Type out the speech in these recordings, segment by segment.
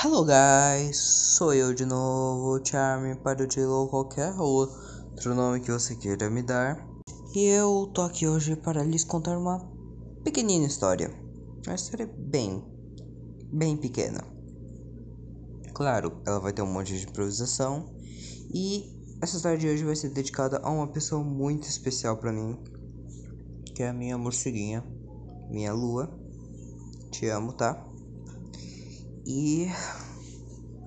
Hello guys, sou eu de novo, Charme, Padudilo ou qualquer outro nome que você queira me dar. E eu tô aqui hoje para lhes contar uma pequenina história. Uma história bem, bem pequena. Claro, ela vai ter um monte de improvisação. E essa história de hoje vai ser dedicada a uma pessoa muito especial para mim. Que é a minha morceguinha, minha lua. Te amo, tá? E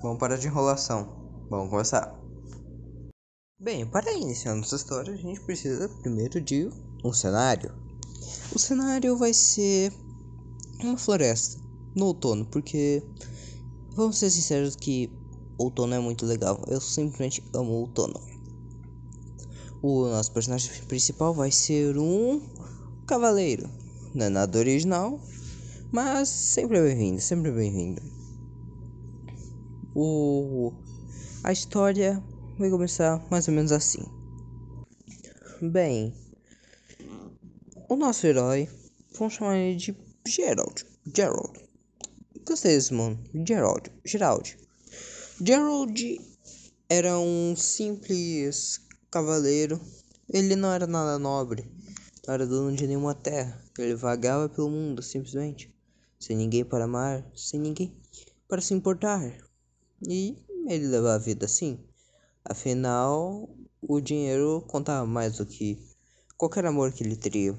vamos parar de enrolação. Vamos começar. Bem, para iniciar nossa história, a gente precisa primeiro de um cenário. O cenário vai ser uma floresta no outono, porque vamos ser sinceros que outono é muito legal. Eu simplesmente amo outono. O nosso personagem principal vai ser um cavaleiro. Não é nada original, mas sempre é bem-vindo, sempre é bem-vindo o a história vai começar mais ou menos assim. Bem, o nosso herói, vamos chamar ele de Gerald. Gerald. Gostei desse mano. Gerald. Gerald. Gerald era um simples cavaleiro. Ele não era nada nobre. Não era dono de nenhuma terra. Ele vagava pelo mundo, simplesmente. Sem ninguém para amar, sem ninguém para se importar. E ele leva a vida assim. Afinal, o dinheiro contava mais do que qualquer amor que ele teria,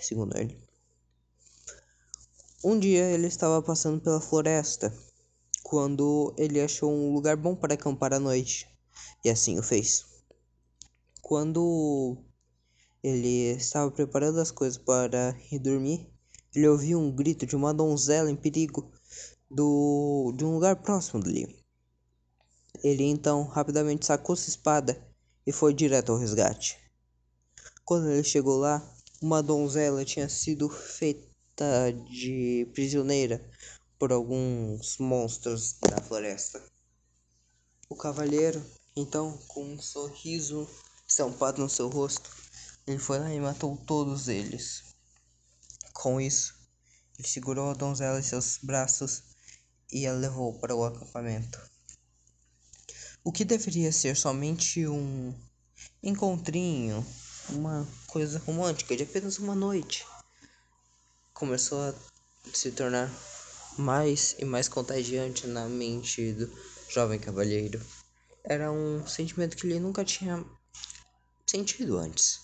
segundo ele. Um dia ele estava passando pela floresta quando ele achou um lugar bom para acampar à noite, e assim o fez. Quando ele estava preparando as coisas para ir dormir, ele ouviu um grito de uma donzela em perigo do, de um lugar próximo dali. Ele então rapidamente sacou sua espada e foi direto ao resgate. Quando ele chegou lá, uma donzela tinha sido feita de prisioneira por alguns monstros da floresta. O cavalheiro, então, com um sorriso estampado no seu rosto, ele foi lá e matou todos eles. Com isso, ele segurou a donzela em seus braços e a levou para o acampamento. O que deveria ser somente um encontrinho, uma coisa romântica de apenas uma noite, começou a se tornar mais e mais contagiante na mente do jovem cavalheiro. Era um sentimento que ele nunca tinha sentido antes.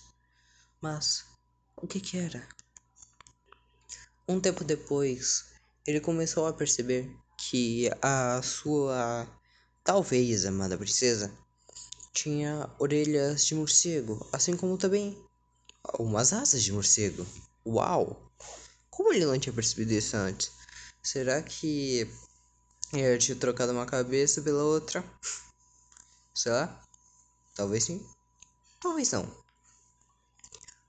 Mas o que que era? Um tempo depois, ele começou a perceber que a sua talvez amada princesa tinha orelhas de morcego, assim como também umas asas de morcego. Uau! Como ele não tinha percebido isso antes? Será que ele tinha trocado uma cabeça pela outra? Sei lá. Talvez sim. Talvez não.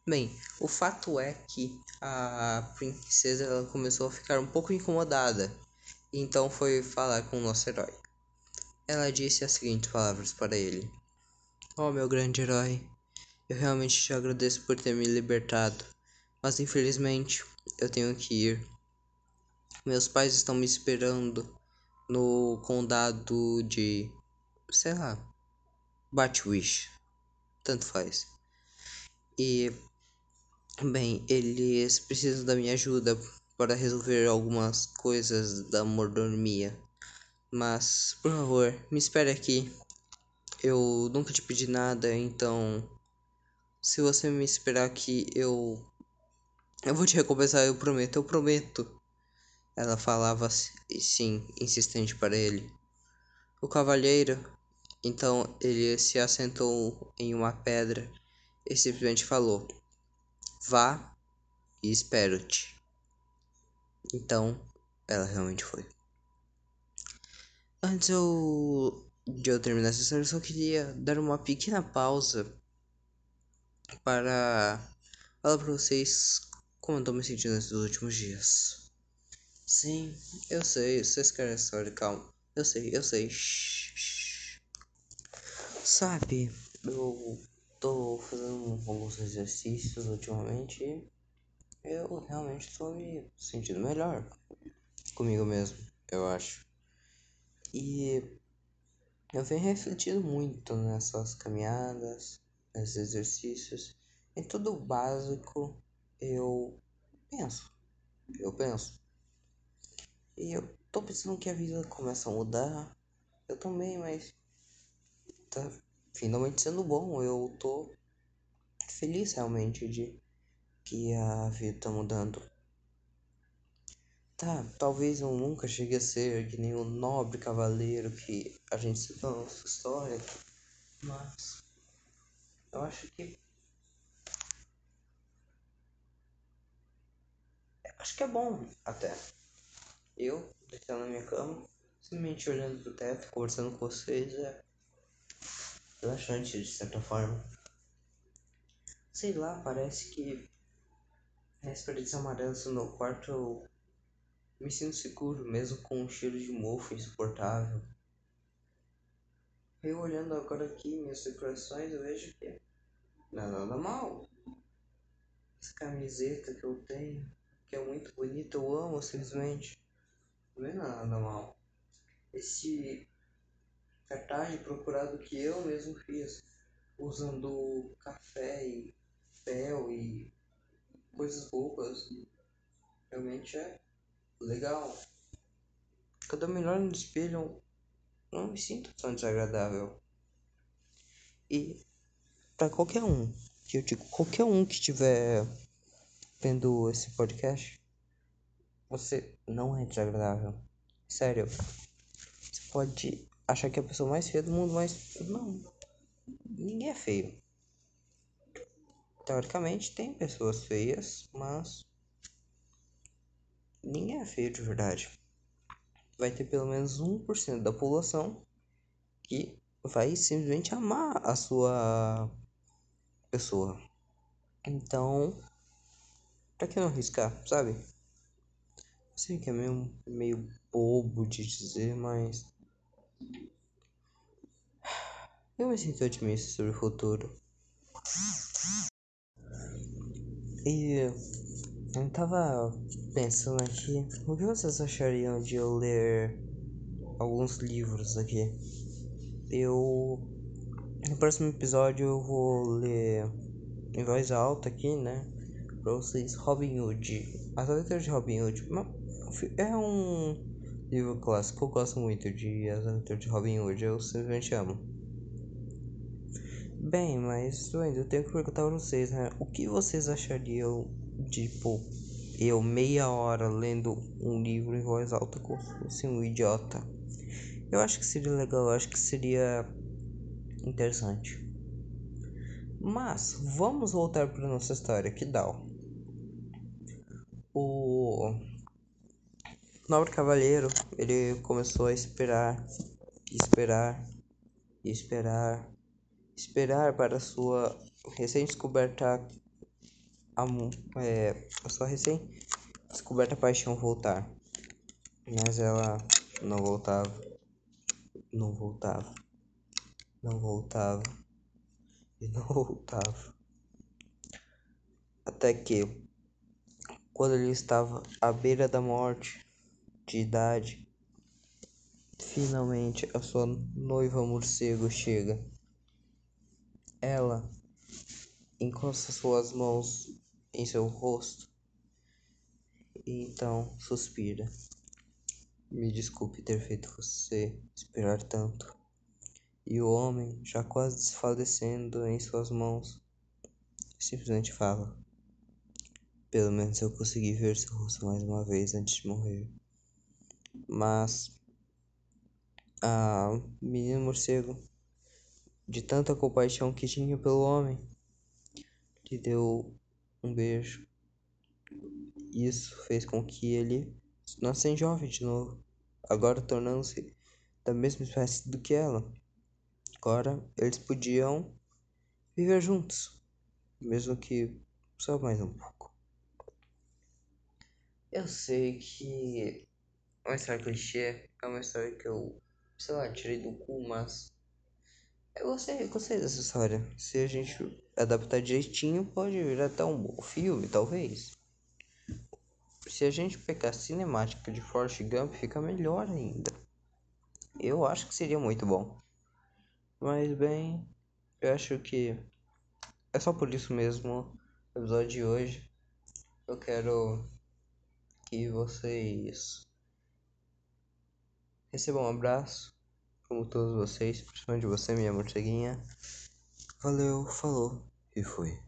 Bem, o fato é que a princesa ela começou a ficar um pouco incomodada então foi falar com o nosso herói. Ela disse as seguintes palavras para ele: Oh, meu grande herói, eu realmente te agradeço por ter me libertado, mas infelizmente eu tenho que ir. Meus pais estão me esperando no condado de. sei lá. Batwish. Tanto faz. E. Bem, eles precisam da minha ajuda para resolver algumas coisas da mordomia. Mas, por favor, me espere aqui. Eu nunca te pedi nada, então se você me esperar aqui, eu eu vou te recompensar, eu prometo, eu prometo. Ela falava sim, insistente para ele. O cavalheiro, então ele se assentou em uma pedra e simplesmente falou: Vá e espero-te. Então, ela realmente foi. Antes eu, de eu terminar essa história, eu só queria dar uma pequena pausa para falar para vocês como eu tô me sentindo nesses últimos dias. Sim, eu sei, vocês querem a história, calma. Eu sei, eu sei. Sabe, eu tô fazendo alguns exercícios ultimamente eu realmente estou me sentindo melhor comigo mesmo, eu acho. E eu venho refletindo muito nessas caminhadas, nesses exercícios, em tudo básico eu penso, eu penso. E eu tô pensando que a vida começa a mudar. Eu também, mas tá finalmente sendo bom. Eu tô feliz realmente de que a vida tá mudando. Tá, talvez eu nunca chegue a ser que nem o nobre cavaleiro que a gente citou na nossa história, mas eu acho que acho que é bom até. Eu, deitado na minha cama, simplesmente olhando pro teto, conversando com vocês, é relaxante de certa forma. Sei lá, parece que as paredes amarelas meu quarto eu me sinto seguro, mesmo com um cheiro de mofo insuportável. Eu olhando agora aqui minhas decorações, eu vejo que não é nada mal. Essa camiseta que eu tenho, que é muito bonita, eu amo simplesmente. Não é nada mal. Esse cartaz procurado que eu mesmo fiz, usando café e papel e coisas boas, realmente é legal. Cada melhor no espelho, não me sinto tão desagradável. E para qualquer um, que eu digo, qualquer um que estiver vendo esse podcast, você não é desagradável. Sério. Você pode achar que é a pessoa mais feia do mundo, mas não. Ninguém é feio. Teoricamente tem pessoas feias, mas ninguém é feio de verdade. Vai ter pelo menos 1% da população que vai simplesmente amar a sua pessoa. Então, pra que não arriscar, sabe? Sei que é meio, meio bobo de dizer, mas. Eu me sinto otimista sobre o futuro. E eu tava pensando aqui, o que vocês achariam de eu ler alguns livros aqui? Eu. No próximo episódio eu vou ler em voz alta aqui, né? Pra vocês, Robin Hood. As aventuras de Robin Hood. É um livro clássico. Eu gosto muito de As Aventuras de Robin Hood. Eu simplesmente amo. Bem, mas eu ainda tenho que perguntar pra vocês, né? O que vocês achariam de, tipo, eu meia hora lendo um livro em voz alta como se fosse um idiota? Eu acho que seria legal, eu acho que seria interessante. Mas vamos voltar para nossa história, que dá. O nobre cavaleiro, ele começou a esperar, esperar, esperar, esperar para sua recém-descoberta é, a sua recém-descoberta paixão voltar. Mas ela não voltava, não voltava, não voltava e não voltava. Até que, quando ele estava à beira da morte, de idade. Finalmente a sua noiva morcego chega. Ela encosta suas mãos em seu rosto e então suspira. Me desculpe ter feito você esperar tanto. E o homem, já quase desfalecendo em suas mãos, simplesmente fala: Pelo menos eu consegui ver seu rosto mais uma vez antes de morrer. Mas a menina morcego, de tanta compaixão que tinha pelo homem, lhe deu um beijo. Isso fez com que ele se nascesse jovem de novo, agora tornando-se da mesma espécie do que ela. Agora eles podiam viver juntos, mesmo que só mais um pouco. Eu sei que uma história clichê, é uma história que eu, sei lá, tirei do cu, mas eu gostei, gostei dessa história. Se a gente adaptar direitinho, pode virar até um bom filme, talvez. Se a gente pegar a cinemática de Forrest Gump, fica melhor ainda. Eu acho que seria muito bom. Mas bem, eu acho que é só por isso mesmo o episódio de hoje. Eu quero que vocês recebam um abraço, como todos vocês, principalmente você, minha morceguinha. Valeu, falou e fui.